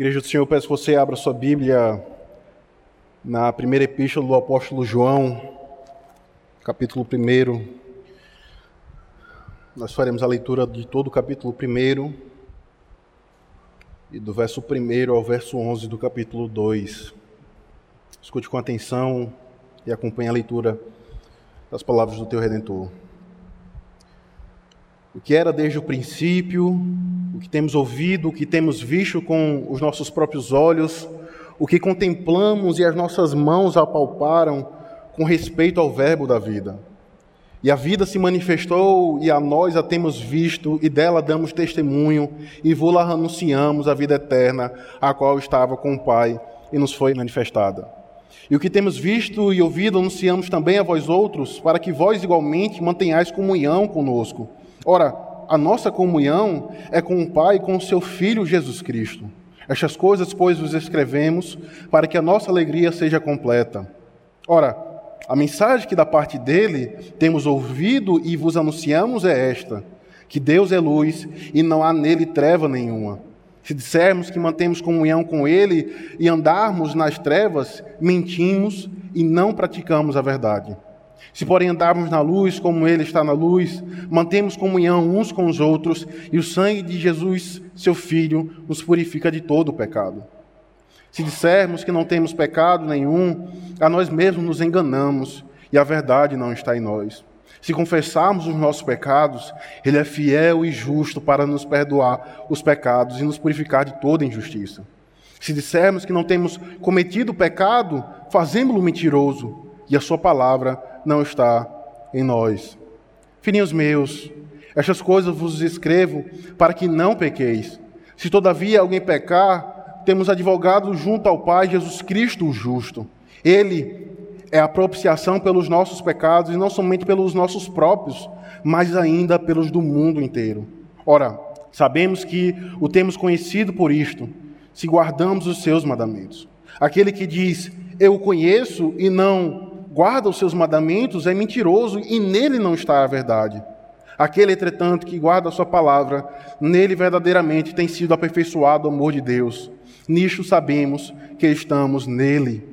Igreja do Senhor, peço que você abra sua Bíblia na primeira epístola do apóstolo João, capítulo 1. Nós faremos a leitura de todo o capítulo 1 e do verso 1 ao verso 11 do capítulo 2. Escute com atenção e acompanhe a leitura das palavras do teu Redentor. O que era desde o princípio, o que temos ouvido, o que temos visto com os nossos próprios olhos, o que contemplamos e as nossas mãos apalparam com respeito ao Verbo da vida. E a vida se manifestou e a nós a temos visto e dela damos testemunho e vou-la anunciamos a vida eterna, a qual estava com o Pai e nos foi manifestada. E o que temos visto e ouvido anunciamos também a vós outros, para que vós igualmente mantenhais comunhão conosco. Ora, a nossa comunhão é com o Pai e com o seu Filho Jesus Cristo. Estas coisas, pois, vos escrevemos para que a nossa alegria seja completa. Ora, a mensagem que da parte dele temos ouvido e vos anunciamos é esta: que Deus é luz e não há nele treva nenhuma. Se dissermos que mantemos comunhão com ele e andarmos nas trevas, mentimos e não praticamos a verdade. Se, porém, andarmos na luz como Ele está na luz, mantemos comunhão uns com os outros, e o sangue de Jesus, seu Filho, nos purifica de todo o pecado. Se dissermos que não temos pecado nenhum, a nós mesmos nos enganamos, e a verdade não está em nós. Se confessarmos os nossos pecados, Ele é fiel e justo para nos perdoar os pecados e nos purificar de toda injustiça. Se dissermos que não temos cometido pecado, fazemos-lo mentiroso, e a Sua palavra não está em nós. Filhinhos meus, estas coisas vos escrevo para que não pequeis. Se todavia alguém pecar, temos advogado junto ao Pai Jesus Cristo o justo. Ele é a propiciação pelos nossos pecados e não somente pelos nossos próprios, mas ainda pelos do mundo inteiro. Ora, sabemos que o temos conhecido por isto, se guardamos os seus mandamentos. Aquele que diz, eu o conheço e não guarda os seus mandamentos é mentiroso e nele não está a verdade. Aquele, entretanto, que guarda a sua palavra, nele verdadeiramente tem sido aperfeiçoado o amor de Deus. Nisto sabemos que estamos nele.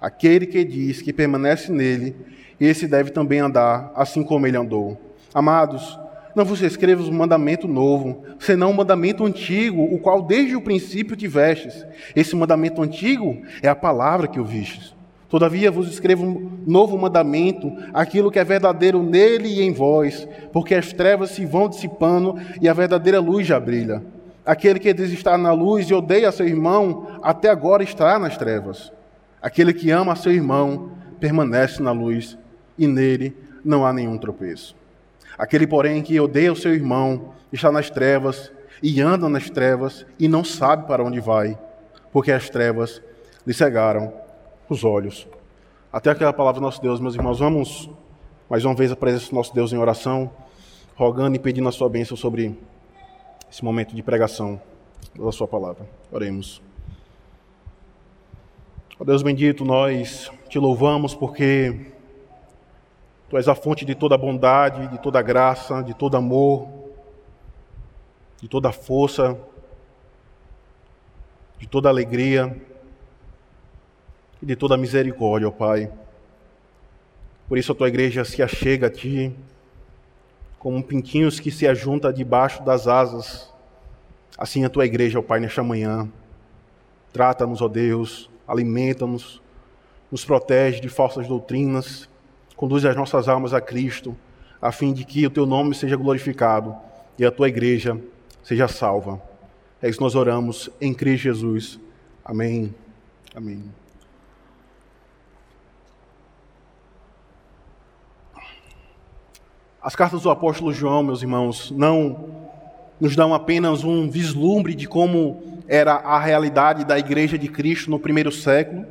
Aquele que diz que permanece nele, esse deve também andar assim como ele andou. Amados, não vos escrevo um mandamento novo, senão um mandamento antigo, o qual desde o princípio tivestes. Esse mandamento antigo é a palavra que ouvistes. Todavia vos escrevo um novo mandamento, aquilo que é verdadeiro nele e em vós, porque as trevas se vão dissipando e a verdadeira luz já brilha. Aquele que diz estar na luz e odeia seu irmão, até agora está nas trevas. Aquele que ama seu irmão permanece na luz e nele não há nenhum tropeço. Aquele, porém, que odeia o seu irmão está nas trevas e anda nas trevas e não sabe para onde vai, porque as trevas lhe cegaram os olhos. Até aquela palavra do nosso Deus, meus irmãos, vamos mais uma vez a presença do nosso Deus em oração, rogando e pedindo a sua bênção sobre esse momento de pregação da sua palavra. Oremos. Ó Deus bendito, nós te louvamos porque Tu és a fonte de toda bondade, de toda graça, de todo amor, de toda força, de toda alegria e de toda misericórdia, ó Pai. Por isso a tua igreja se achega a ti, como pintinhos que se ajunta debaixo das asas. Assim a tua igreja, ó Pai, nesta manhã. Trata-nos, ó Deus, alimenta-nos, nos protege de falsas doutrinas, conduz as nossas almas a Cristo, a fim de que o teu nome seja glorificado e a tua igreja seja salva. É isso que nós oramos em Cristo Jesus. Amém. Amém. As cartas do apóstolo João, meus irmãos, não nos dão apenas um vislumbre de como era a realidade da igreja de Cristo no primeiro século.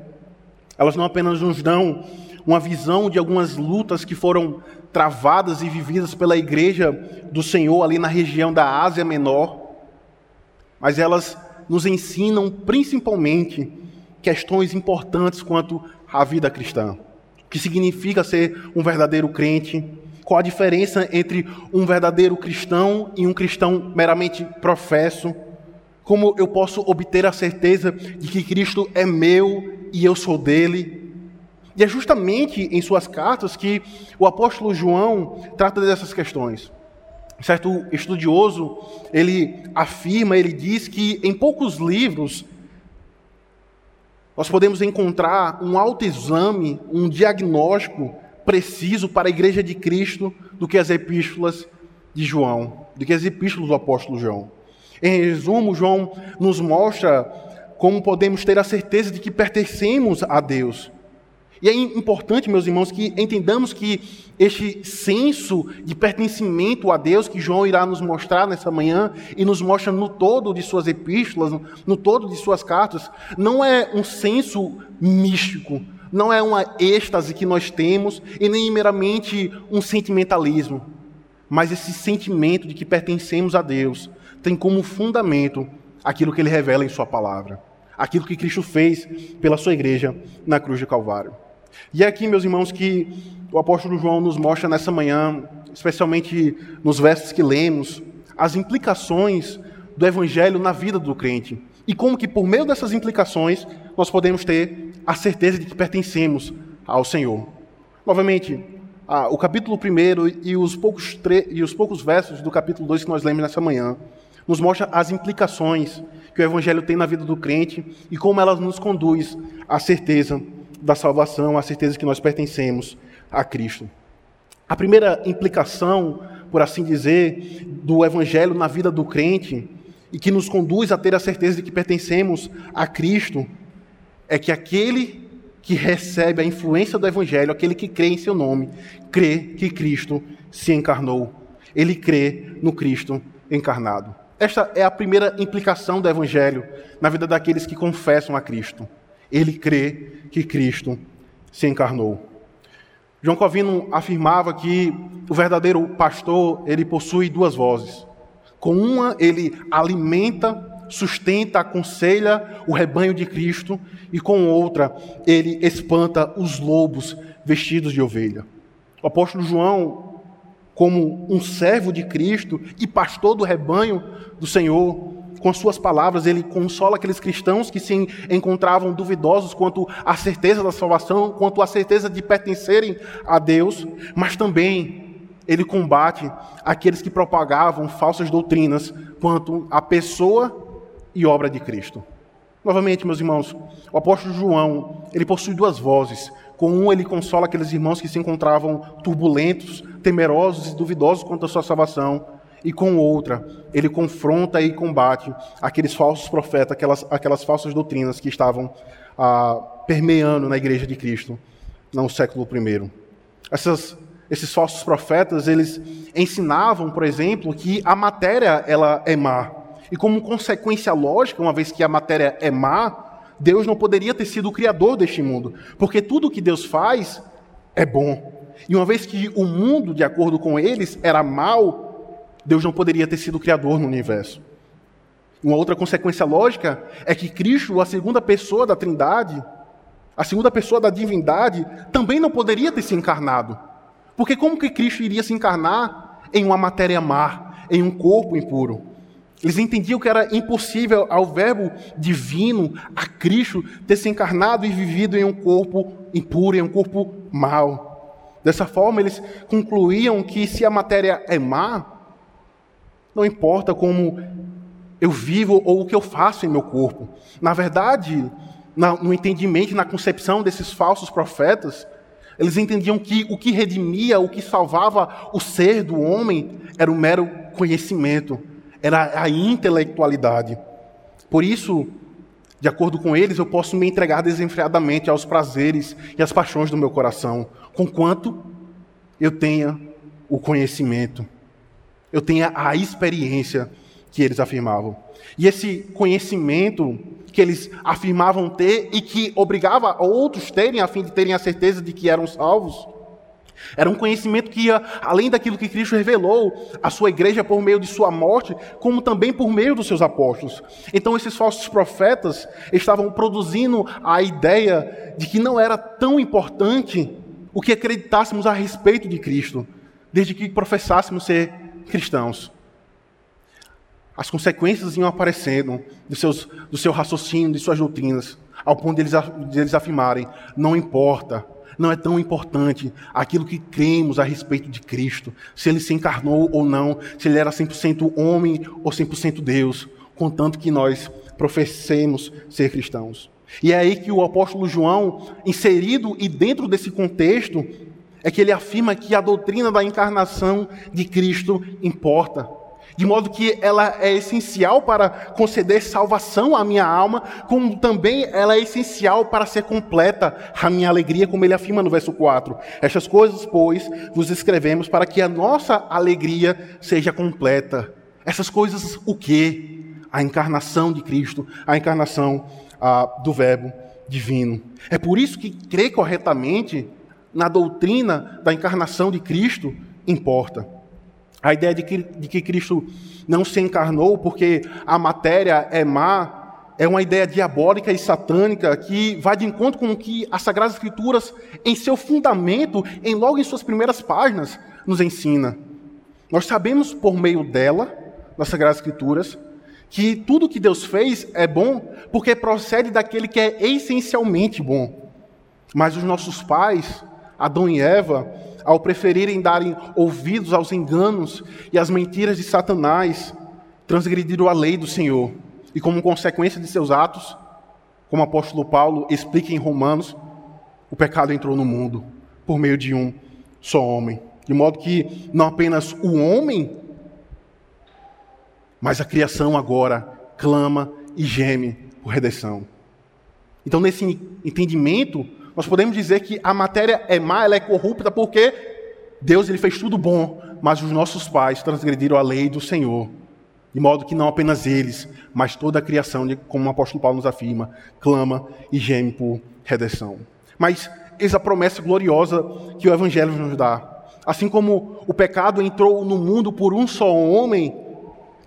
Elas não apenas nos dão uma visão de algumas lutas que foram travadas e vividas pela igreja do Senhor ali na região da Ásia Menor, mas elas nos ensinam principalmente questões importantes quanto à vida cristã. O que significa ser um verdadeiro crente, qual a diferença entre um verdadeiro cristão e um cristão meramente professo? Como eu posso obter a certeza de que Cristo é meu e eu sou dele? E é justamente em suas cartas que o apóstolo João trata dessas questões. Certo estudioso, ele afirma, ele diz que em poucos livros nós podemos encontrar um autoexame, um diagnóstico preciso para a igreja de Cristo do que as epístolas de João, do que as epístolas do apóstolo João. Em resumo, João nos mostra como podemos ter a certeza de que pertencemos a Deus. E é importante, meus irmãos, que entendamos que este senso de pertencimento a Deus que João irá nos mostrar nessa manhã e nos mostra no todo de suas epístolas, no todo de suas cartas, não é um senso místico, não é uma êxtase que nós temos e nem meramente um sentimentalismo, mas esse sentimento de que pertencemos a Deus tem como fundamento aquilo que ele revela em Sua palavra, aquilo que Cristo fez pela Sua igreja na cruz de Calvário. E é aqui, meus irmãos, que o apóstolo João nos mostra nessa manhã, especialmente nos versos que lemos, as implicações do evangelho na vida do crente. E como que por meio dessas implicações nós podemos ter a certeza de que pertencemos ao Senhor. Novamente, o capítulo 1 e os, poucos e os poucos versos do capítulo 2 que nós lemos nessa manhã nos mostra as implicações que o Evangelho tem na vida do crente e como elas nos conduz à certeza da salvação, à certeza que nós pertencemos a Cristo. A primeira implicação, por assim dizer, do Evangelho na vida do crente e que nos conduz a ter a certeza de que pertencemos a Cristo é que aquele que recebe a influência do Evangelho, aquele que crê em seu nome, crê que Cristo se encarnou. Ele crê no Cristo encarnado. Esta é a primeira implicação do Evangelho na vida daqueles que confessam a Cristo. Ele crê que Cristo se encarnou. João Calvino afirmava que o verdadeiro pastor ele possui duas vozes. Com uma ele alimenta, sustenta, aconselha o rebanho de Cristo, e com outra ele espanta os lobos vestidos de ovelha. O apóstolo João como um servo de Cristo e pastor do rebanho do Senhor, com as suas palavras, ele consola aqueles cristãos que se encontravam duvidosos quanto à certeza da salvação, quanto à certeza de pertencerem a Deus, mas também ele combate aqueles que propagavam falsas doutrinas quanto à pessoa e obra de Cristo. Novamente, meus irmãos, o apóstolo João, ele possui duas vozes. Com um, ele consola aqueles irmãos que se encontravam turbulentos, temerosos e duvidosos quanto à sua salvação. E com outra, ele confronta e combate aqueles falsos profetas, aquelas, aquelas falsas doutrinas que estavam ah, permeando na igreja de Cristo no século I. Essas, esses falsos profetas, eles ensinavam, por exemplo, que a matéria ela é má. E como consequência lógica, uma vez que a matéria é má, Deus não poderia ter sido o criador deste mundo, porque tudo que Deus faz é bom. E uma vez que o mundo, de acordo com eles, era mal, Deus não poderia ter sido o criador no universo. Uma outra consequência lógica é que Cristo, a segunda pessoa da Trindade, a segunda pessoa da divindade, também não poderia ter se encarnado. Porque como que Cristo iria se encarnar em uma matéria má, em um corpo impuro? Eles entendiam que era impossível ao Verbo divino, a Cristo, ter se encarnado e vivido em um corpo impuro, em um corpo mau. Dessa forma, eles concluíam que se a matéria é má, não importa como eu vivo ou o que eu faço em meu corpo. Na verdade, no entendimento, na concepção desses falsos profetas, eles entendiam que o que redimia, o que salvava o ser do homem era o mero conhecimento, era a intelectualidade. Por isso, de acordo com eles, eu posso me entregar desenfreadamente aos prazeres e às paixões do meu coração, conquanto eu tenha o conhecimento, eu tenha a experiência que eles afirmavam. E esse conhecimento que eles afirmavam ter e que obrigava outros terem, a fim de terem a certeza de que eram salvos, era um conhecimento que ia além daquilo que Cristo revelou à sua igreja por meio de sua morte, como também por meio dos seus apóstolos. Então, esses falsos profetas estavam produzindo a ideia de que não era tão importante o que acreditássemos a respeito de Cristo, desde que professássemos ser cristãos. as consequências iam aparecendo do, seus, do seu raciocínio, de suas doutrinas, ao ponto de eles, de eles afirmarem: não importa, não é tão importante aquilo que cremos a respeito de Cristo, se ele se encarnou ou não, se ele era 100% homem ou 100% Deus, contanto que nós professemos ser cristãos. E é aí que o apóstolo João, inserido e dentro desse contexto, é que ele afirma que a doutrina da encarnação de Cristo importa. De modo que ela é essencial para conceder salvação à minha alma, como também ela é essencial para ser completa a minha alegria, como ele afirma no verso 4. Estas coisas, pois, vos escrevemos para que a nossa alegria seja completa. Essas coisas, o que? A encarnação de Cristo, a encarnação ah, do Verbo divino. É por isso que crer corretamente na doutrina da encarnação de Cristo importa. A ideia de que, de que Cristo não se encarnou porque a matéria é má é uma ideia diabólica e satânica que vai de encontro com o que as Sagradas Escrituras, em seu fundamento, em logo em suas primeiras páginas, nos ensina. Nós sabemos por meio dela, nas Sagradas Escrituras, que tudo que Deus fez é bom porque procede daquele que é essencialmente bom. Mas os nossos pais, Adão e Eva, ao preferirem darem ouvidos aos enganos e às mentiras de Satanás, transgrediram a lei do Senhor. E como consequência de seus atos, como o apóstolo Paulo explica em Romanos, o pecado entrou no mundo por meio de um só homem. De modo que não apenas o homem, mas a criação agora clama e geme por redenção. Então, nesse entendimento, nós podemos dizer que a matéria é má, ela é corrupta, porque Deus ele fez tudo bom, mas os nossos pais transgrediram a lei do Senhor. De modo que não apenas eles, mas toda a criação, como o apóstolo Paulo nos afirma, clama e geme por redenção. Mas eis a promessa gloriosa que o Evangelho nos dá. Assim como o pecado entrou no mundo por um só homem,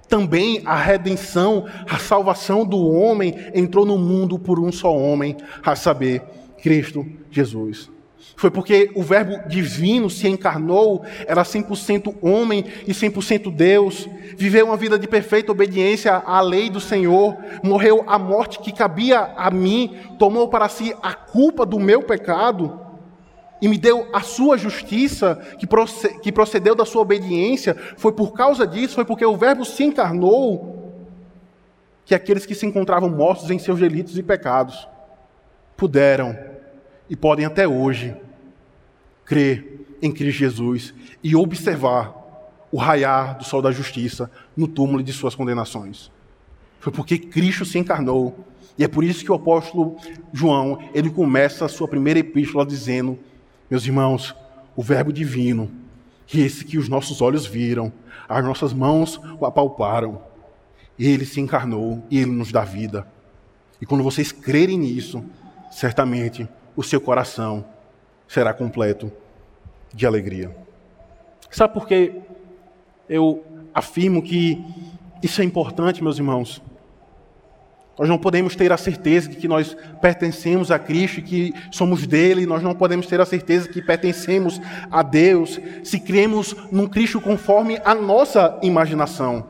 também a redenção, a salvação do homem entrou no mundo por um só homem, a saber, Cristo Jesus. Foi porque o Verbo divino se encarnou, era 100% homem e 100% Deus, viveu uma vida de perfeita obediência à lei do Senhor, morreu a morte que cabia a mim, tomou para si a culpa do meu pecado e me deu a sua justiça, que procedeu da sua obediência. Foi por causa disso, foi porque o Verbo se encarnou, que aqueles que se encontravam mortos em seus delitos e pecados puderam e podem até hoje crer em Cristo Jesus e observar o raiar do sol da justiça no túmulo de suas condenações. Foi porque Cristo se encarnou. E é por isso que o apóstolo João, ele começa a sua primeira epístola dizendo: Meus irmãos, o verbo divino, que esse que os nossos olhos viram, as nossas mãos o apalparam, ele se encarnou e ele nos dá vida. E quando vocês crerem nisso, certamente o seu coração será completo de alegria. Sabe por que eu afirmo que isso é importante, meus irmãos? Nós não podemos ter a certeza de que nós pertencemos a Cristo, que somos dele, nós não podemos ter a certeza de que pertencemos a Deus, se cremos num Cristo conforme a nossa imaginação.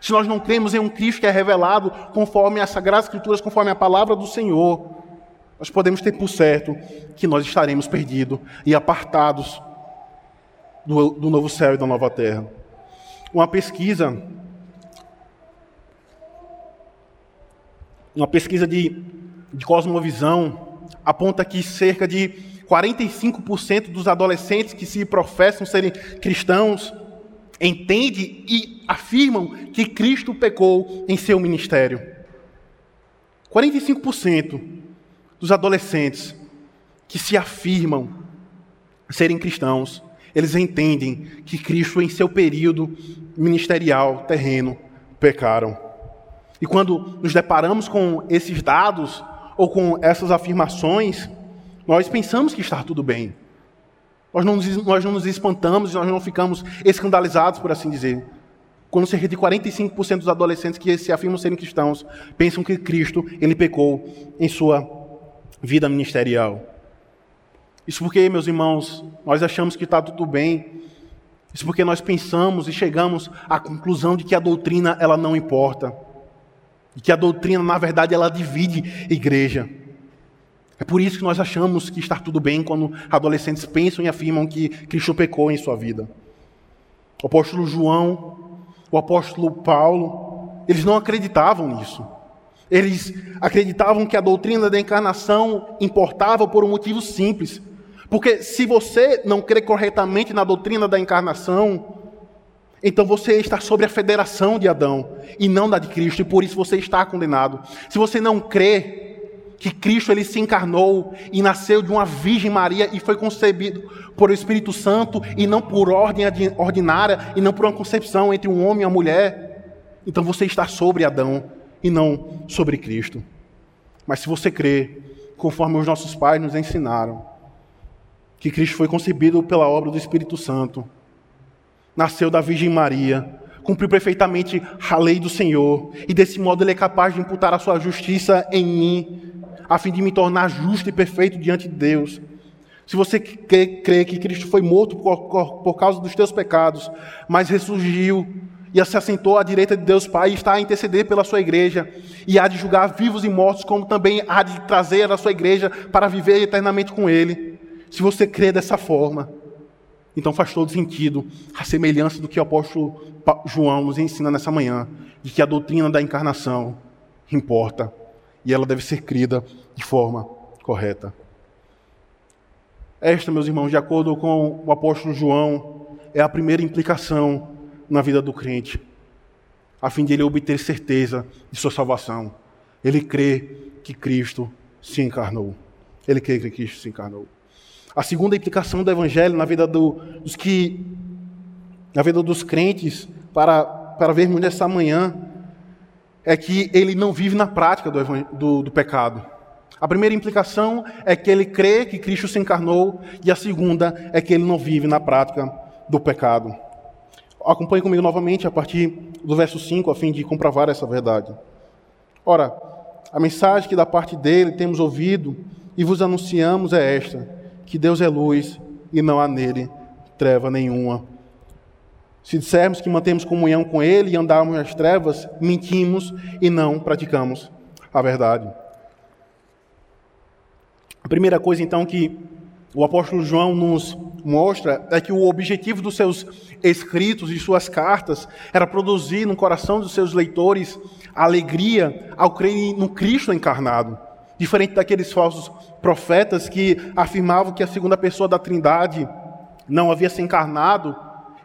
Se nós não cremos em um Cristo que é revelado conforme as Sagradas Escrituras, conforme a palavra do Senhor, nós podemos ter por certo que nós estaremos perdidos e apartados do, do novo céu e da nova terra. Uma pesquisa, uma pesquisa de, de cosmovisão aponta que cerca de 45% dos adolescentes que se professam serem cristãos entendem e afirmam que Cristo pecou em seu ministério. 45% dos adolescentes que se afirmam serem cristãos, eles entendem que Cristo, em seu período ministerial terreno, pecaram. E quando nos deparamos com esses dados ou com essas afirmações, nós pensamos que está tudo bem. Nós não, nós não nos espantamos e nós não ficamos escandalizados, por assim dizer. Quando cerca de 45% dos adolescentes que se afirmam serem cristãos pensam que Cristo ele pecou em sua vida ministerial. Isso porque, meus irmãos, nós achamos que está tudo bem Isso porque nós pensamos e chegamos à conclusão de que a doutrina ela não importa. E que a doutrina, na verdade, ela divide igreja. É por isso que nós achamos que está tudo bem quando adolescentes pensam e afirmam que Cristo pecou em sua vida. O apóstolo João, o apóstolo Paulo, eles não acreditavam nisso. Eles acreditavam que a doutrina da encarnação importava por um motivo simples. Porque se você não crê corretamente na doutrina da encarnação, então você está sobre a federação de Adão e não da de Cristo, e por isso você está condenado. Se você não crê que Cristo ele se encarnou e nasceu de uma Virgem Maria e foi concebido por o Espírito Santo e não por ordem ordinária e não por uma concepção entre um homem e uma mulher, então você está sobre Adão e não sobre Cristo. Mas se você crê, conforme os nossos pais nos ensinaram, que Cristo foi concebido pela obra do Espírito Santo, nasceu da Virgem Maria, cumpriu perfeitamente a lei do Senhor, e desse modo ele é capaz de imputar a sua justiça em mim, a fim de me tornar justo e perfeito diante de Deus. Se você crê que Cristo foi morto por, por causa dos teus pecados, mas ressurgiu e se assentou à direita de Deus Pai e está a interceder pela sua igreja, e há de julgar vivos e mortos, como também há de trazer a sua igreja para viver eternamente com Ele. Se você crê dessa forma, então faz todo sentido a semelhança do que o apóstolo João nos ensina nessa manhã, de que a doutrina da encarnação importa e ela deve ser crida de forma correta. Esta, meus irmãos, de acordo com o apóstolo João, é a primeira implicação na vida do crente, a fim de ele obter certeza de sua salvação. Ele crê que Cristo se encarnou. Ele crê que Cristo se encarnou. A segunda implicação do Evangelho na vida do, dos que, na vida dos crentes, para, para vermos nessa manhã, é que ele não vive na prática do, do, do pecado. A primeira implicação é que ele crê que Cristo se encarnou, e a segunda é que ele não vive na prática do pecado. Acompanhe comigo novamente a partir do verso 5, a fim de comprovar essa verdade. Ora, a mensagem que da parte dele temos ouvido e vos anunciamos é esta: que Deus é luz e não há nele treva nenhuma. Se dissermos que mantemos comunhão com Ele e andarmos nas trevas, mentimos e não praticamos a verdade. A primeira coisa, então, que o apóstolo João nos mostra é que o objetivo dos seus escritos e suas cartas era produzir no coração dos seus leitores alegria ao crer no Cristo encarnado. Diferente daqueles falsos profetas que afirmavam que a segunda pessoa da Trindade não havia se encarnado,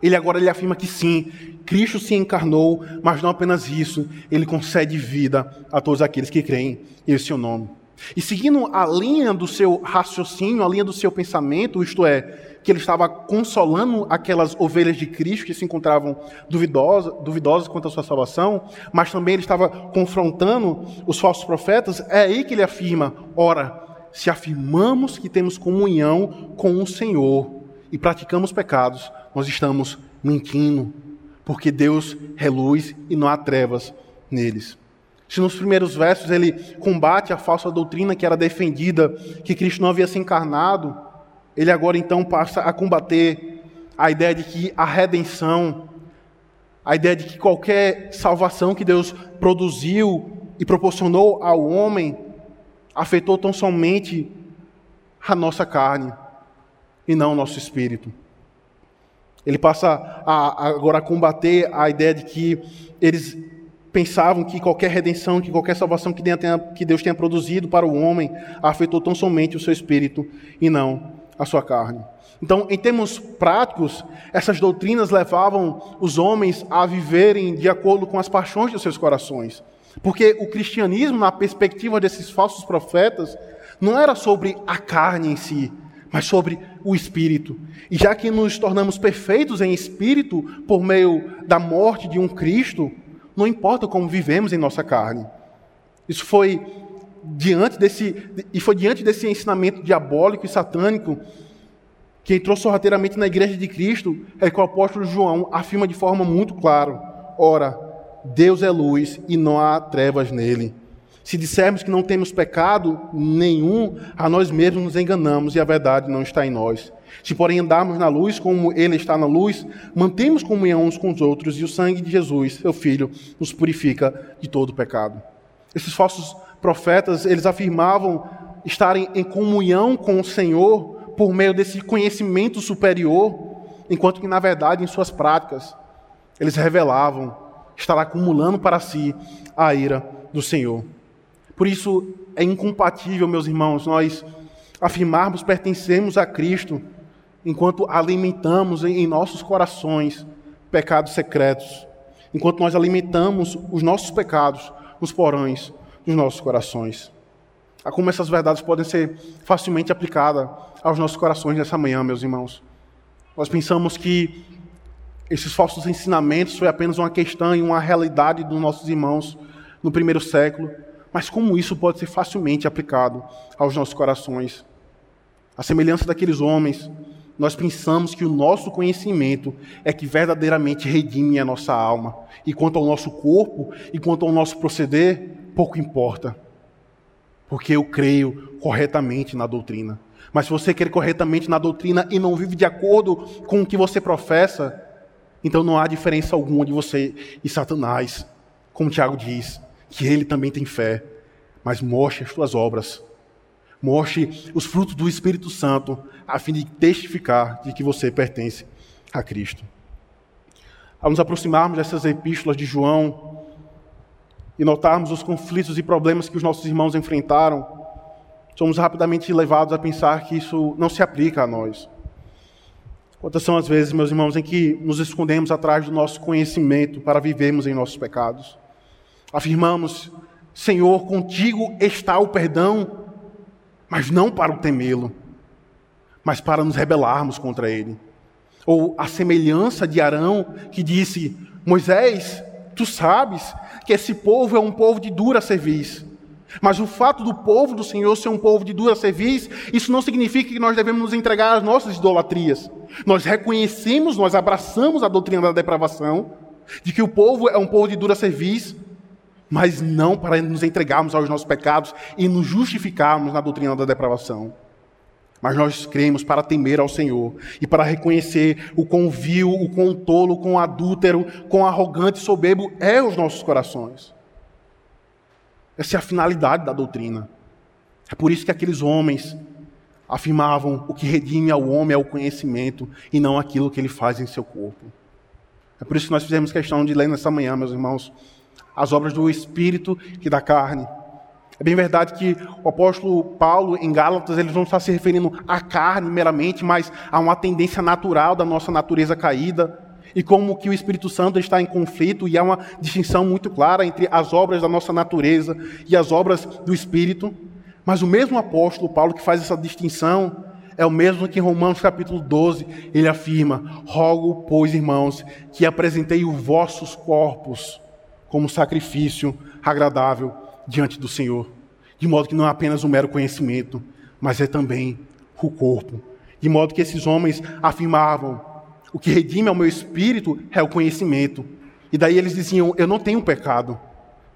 ele agora ele afirma que sim, Cristo se encarnou, mas não apenas isso, ele concede vida a todos aqueles que creem em seu nome. E seguindo a linha do seu raciocínio, a linha do seu pensamento, isto é, que ele estava consolando aquelas ovelhas de Cristo que se encontravam duvidosas, duvidosas quanto à sua salvação, mas também ele estava confrontando os falsos profetas, é aí que ele afirma: ora, se afirmamos que temos comunhão com o Senhor e praticamos pecados, nós estamos mentindo, porque Deus é luz e não há trevas neles. Se nos primeiros versos ele combate a falsa doutrina que era defendida, que Cristo não havia se encarnado, ele agora então passa a combater a ideia de que a redenção, a ideia de que qualquer salvação que Deus produziu e proporcionou ao homem afetou tão somente a nossa carne e não o nosso espírito. Ele passa a, agora a combater a ideia de que eles pensavam que qualquer redenção, que qualquer salvação que, tenha, que Deus tenha produzido para o homem afetou tão somente o seu espírito e não a sua carne. Então, em termos práticos, essas doutrinas levavam os homens a viverem de acordo com as paixões dos seus corações. Porque o cristianismo, na perspectiva desses falsos profetas, não era sobre a carne em si, mas sobre o espírito. E já que nos tornamos perfeitos em espírito por meio da morte de um Cristo, não importa como vivemos em nossa carne. Isso foi diante desse e foi diante desse ensinamento diabólico e satânico que entrou sorrateiramente na igreja de Cristo, é que o apóstolo João afirma de forma muito clara: ora, Deus é luz e não há trevas nele. Se dissermos que não temos pecado nenhum, a nós mesmos nos enganamos e a verdade não está em nós. Se, porém, andarmos na luz, como Ele está na luz, mantemos comunhão uns com os outros, e o sangue de Jesus, seu Filho, nos purifica de todo pecado. Esses falsos profetas, eles afirmavam estarem em comunhão com o Senhor por meio desse conhecimento superior, enquanto que, na verdade, em suas práticas, eles revelavam estar acumulando para si a ira do Senhor. Por isso, é incompatível, meus irmãos, nós afirmarmos pertencemos a Cristo enquanto alimentamos em nossos corações pecados secretos, enquanto nós alimentamos os nossos pecados nos porões dos nossos corações. A como essas verdades podem ser facilmente aplicadas aos nossos corações nessa manhã, meus irmãos. Nós pensamos que esses falsos ensinamentos foi apenas uma questão e uma realidade dos nossos irmãos no primeiro século, mas como isso pode ser facilmente aplicado aos nossos corações. A semelhança daqueles homens, nós pensamos que o nosso conhecimento é que verdadeiramente redime a nossa alma. E quanto ao nosso corpo e quanto ao nosso proceder, pouco importa. Porque eu creio corretamente na doutrina. Mas se você quer corretamente na doutrina e não vive de acordo com o que você professa, então não há diferença alguma de você e Satanás. Como Tiago diz, que ele também tem fé, mas mostre as suas obras Mostre os frutos do Espírito Santo, a fim de testificar de que você pertence a Cristo. Ao nos aproximarmos dessas epístolas de João e notarmos os conflitos e problemas que os nossos irmãos enfrentaram, somos rapidamente levados a pensar que isso não se aplica a nós. Quantas são as vezes, meus irmãos, em que nos escondemos atrás do nosso conhecimento para vivermos em nossos pecados? Afirmamos, Senhor, contigo está o perdão, mas não para o temê-lo, mas para nos rebelarmos contra ele. Ou a semelhança de Arão que disse: Moisés, tu sabes que esse povo é um povo de dura serviço. Mas o fato do povo do Senhor ser um povo de dura serviço, isso não significa que nós devemos nos entregar às nossas idolatrias. Nós reconhecemos, nós abraçamos a doutrina da depravação, de que o povo é um povo de dura serviço, mas não para nos entregarmos aos nossos pecados e nos justificarmos na doutrina da depravação. Mas nós cremos para temer ao Senhor e para reconhecer o quão vil, o quão tolo, o quão adúltero, quão arrogante e soberbo é os nossos corações. Essa é a finalidade da doutrina. É por isso que aqueles homens afirmavam o que redime ao homem é o conhecimento e não aquilo que ele faz em seu corpo. É por isso que nós fizemos questão de ler nessa manhã, meus irmãos, as obras do Espírito e da carne. É bem verdade que o apóstolo Paulo, em Gálatas, ele não está se referindo à carne meramente, mas a uma tendência natural da nossa natureza caída, e como que o Espírito Santo está em conflito, e há uma distinção muito clara entre as obras da nossa natureza e as obras do Espírito. Mas o mesmo apóstolo Paulo que faz essa distinção é o mesmo que em Romanos capítulo 12 ele afirma: Rogo, pois, irmãos, que apresentei os vossos corpos como sacrifício agradável diante do Senhor. De modo que não é apenas um mero conhecimento, mas é também o corpo. De modo que esses homens afirmavam: o que redime ao meu espírito é o conhecimento. E daí eles diziam: eu não tenho pecado,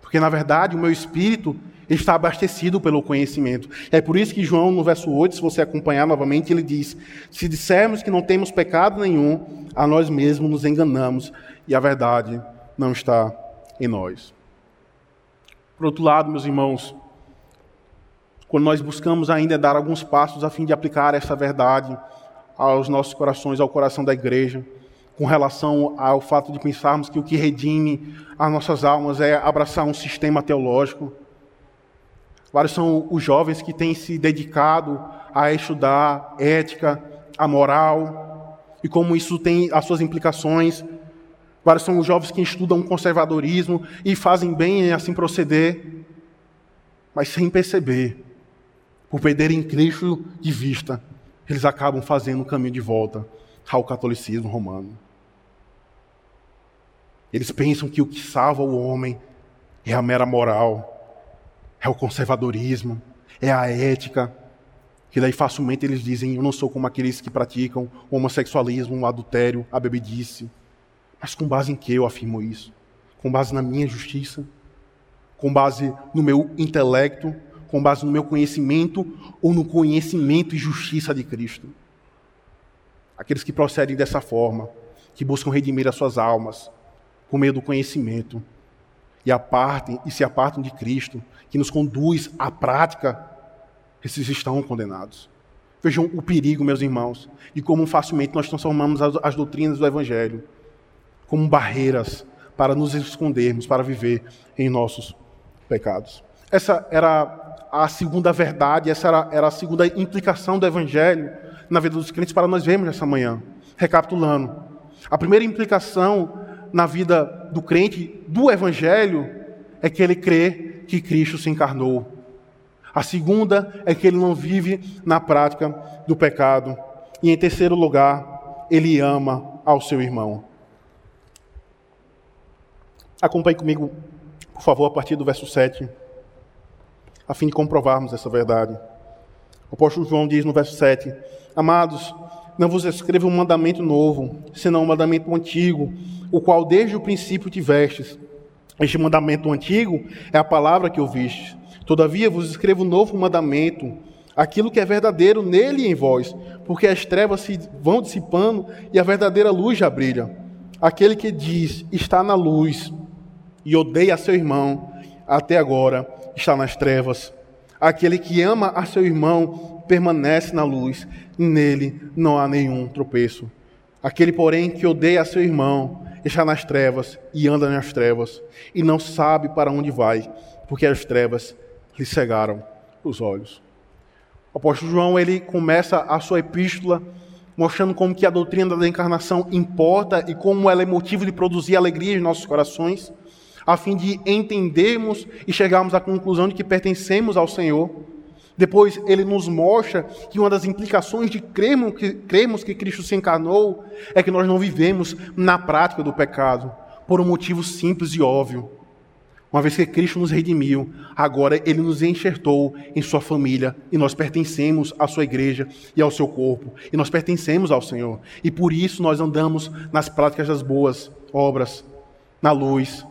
porque na verdade o meu espírito está abastecido pelo conhecimento. É por isso que João, no verso 8, se você acompanhar novamente, ele diz: Se dissermos que não temos pecado nenhum, a nós mesmos nos enganamos e a verdade não está em nós. Por outro lado, meus irmãos, quando nós buscamos ainda dar alguns passos a fim de aplicar essa verdade aos nossos corações, ao coração da igreja, com relação ao fato de pensarmos que o que redime as nossas almas é abraçar um sistema teológico. Vários são os jovens que têm se dedicado a estudar ética, a moral, e como isso tem as suas implicações Vários são os jovens que estudam conservadorismo e fazem bem em assim proceder, mas sem perceber, por perderem Cristo de vista, eles acabam fazendo o caminho de volta ao catolicismo romano. Eles pensam que o que salva o homem é a mera moral, é o conservadorismo, é a ética. Que daí facilmente eles dizem: Eu não sou como aqueles que praticam o homossexualismo, o adultério, a bebedice. Mas com base em que eu afirmo isso? Com base na minha justiça? Com base no meu intelecto? Com base no meu conhecimento? Ou no conhecimento e justiça de Cristo? aqueles que procedem dessa forma, que buscam redimir as suas almas por meio do conhecimento e apartem e se apartam de Cristo, que nos conduz à prática, esses estão condenados. Vejam o perigo, meus irmãos, de como facilmente nós transformamos as, as doutrinas do Evangelho como barreiras para nos escondermos, para viver em nossos pecados. Essa era a segunda verdade, essa era, era a segunda implicação do Evangelho na vida dos crentes para nós vermos nessa manhã. Recapitulando, a primeira implicação na vida do crente do Evangelho é que ele crê que Cristo se encarnou. A segunda é que ele não vive na prática do pecado. E em terceiro lugar, ele ama ao seu irmão. Acompanhe comigo, por favor, a partir do verso 7, a fim de comprovarmos essa verdade. O apóstolo João diz no verso 7: Amados, não vos escrevo um mandamento novo, senão um mandamento antigo, o qual desde o princípio tivestes. Este mandamento antigo é a palavra que ouvistes. Todavia vos escrevo um novo mandamento, aquilo que é verdadeiro nele e em vós, porque as trevas se vão dissipando e a verdadeira luz já brilha. Aquele que diz está na luz e odeia seu irmão, até agora está nas trevas. Aquele que ama a seu irmão permanece na luz, e nele não há nenhum tropeço. Aquele, porém, que odeia a seu irmão está nas trevas e anda nas trevas, e não sabe para onde vai, porque as trevas lhe cegaram os olhos. O apóstolo João ele começa a sua epístola mostrando como que a doutrina da encarnação importa e como ela é motivo de produzir alegria em nossos corações a fim de entendermos e chegarmos à conclusão de que pertencemos ao Senhor. Depois ele nos mostra que uma das implicações de crermos que, crermos que Cristo se encarnou é que nós não vivemos na prática do pecado, por um motivo simples e óbvio. Uma vez que Cristo nos redimiu, agora Ele nos enxertou em Sua família e nós pertencemos à Sua igreja e ao Seu corpo, e nós pertencemos ao Senhor. E por isso nós andamos nas práticas das boas obras, na luz,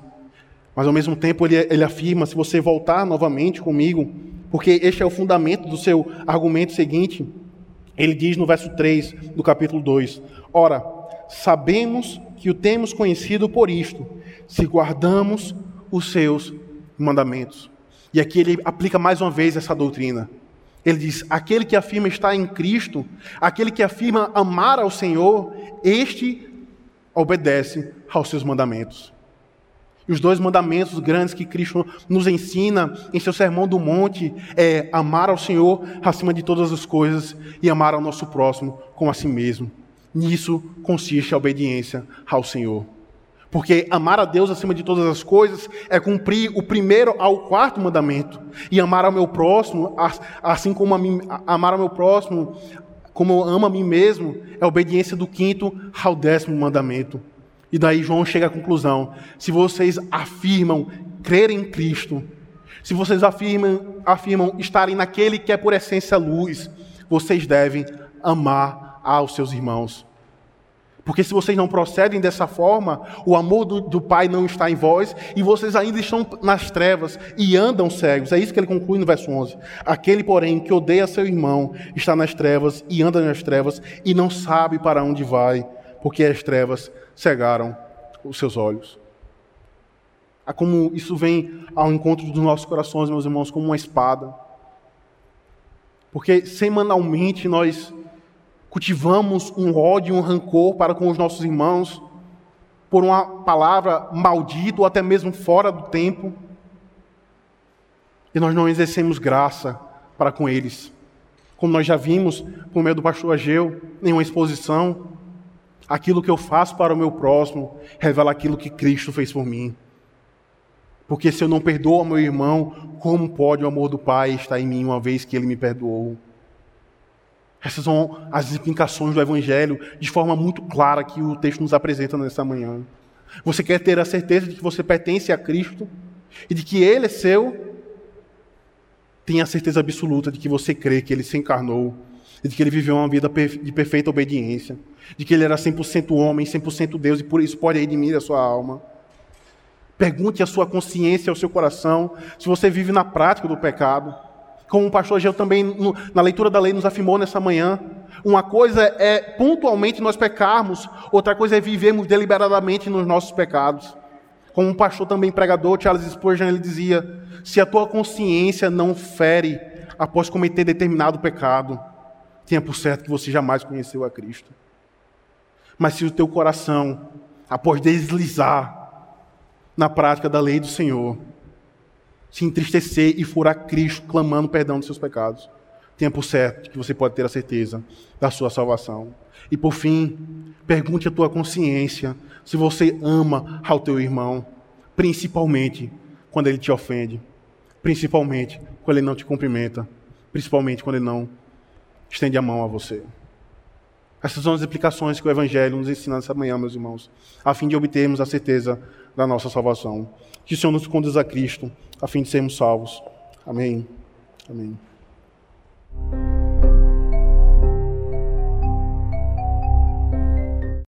mas ao mesmo tempo ele, ele afirma: se você voltar novamente comigo, porque este é o fundamento do seu argumento seguinte, ele diz no verso 3 do capítulo 2: Ora, sabemos que o temos conhecido por isto, se guardamos os seus mandamentos. E aqui ele aplica mais uma vez essa doutrina. Ele diz: aquele que afirma estar em Cristo, aquele que afirma amar ao Senhor, este obedece aos seus mandamentos. E os dois mandamentos grandes que Cristo nos ensina em seu sermão do monte é amar ao Senhor acima de todas as coisas e amar ao nosso próximo como a si mesmo. Nisso consiste a obediência ao Senhor. Porque amar a Deus acima de todas as coisas é cumprir o primeiro ao quarto mandamento. E amar ao meu próximo, assim como mim, amar ao meu próximo, como eu amo a mim mesmo, é a obediência do quinto ao décimo mandamento. E daí João chega à conclusão: se vocês afirmam crer em Cristo, se vocês afirmam, afirmam estarem naquele que é por essência luz, vocês devem amar aos seus irmãos. Porque se vocês não procedem dessa forma, o amor do, do, Pai não está em vós e vocês ainda estão nas trevas e andam cegos. É isso que ele conclui no verso 11. Aquele, porém, que odeia seu irmão está nas trevas e anda nas trevas e não sabe para onde vai, porque as trevas cegaram os seus olhos. A como isso vem ao encontro dos nossos corações, meus irmãos, como uma espada. Porque semanalmente nós cultivamos um ódio, um rancor para com os nossos irmãos, por uma palavra maldita ou até mesmo fora do tempo. E nós não exercemos graça para com eles. Como nós já vimos por meio do pastor Ageu, em uma exposição, Aquilo que eu faço para o meu próximo revela aquilo que Cristo fez por mim. Porque se eu não perdoo ao meu irmão, como pode o amor do Pai estar em mim uma vez que ele me perdoou? Essas são as implicações do Evangelho de forma muito clara que o texto nos apresenta nessa manhã. Você quer ter a certeza de que você pertence a Cristo e de que Ele é seu? Tenha a certeza absoluta de que você crê que Ele se encarnou de que Ele viveu uma vida de perfeita obediência de que ele era 100% homem, 100% Deus e por isso pode redimir a sua alma. Pergunte à sua consciência, ao seu coração, se você vive na prática do pecado. Como o pastor Geu também, na leitura da lei, nos afirmou nessa manhã, uma coisa é pontualmente nós pecarmos, outra coisa é vivermos deliberadamente nos nossos pecados. Como um pastor também pregador, Charles Spurgeon, ele dizia: se a tua consciência não fere após cometer determinado pecado, tenha por certo que você jamais conheceu a Cristo. Mas se o teu coração, após deslizar na prática da lei do Senhor, se entristecer e for a Cristo clamando perdão dos seus pecados, tenha por certo que você pode ter a certeza da sua salvação. E por fim, pergunte à tua consciência se você ama ao teu irmão, principalmente quando ele te ofende, principalmente quando ele não te cumprimenta, principalmente quando ele não estende a mão a você. Essas são as implicações que o Evangelho nos ensina nessa manhã, meus irmãos, a fim de obtermos a certeza da nossa salvação. Que o Senhor nos conduza a Cristo, a fim de sermos salvos. Amém. Amém.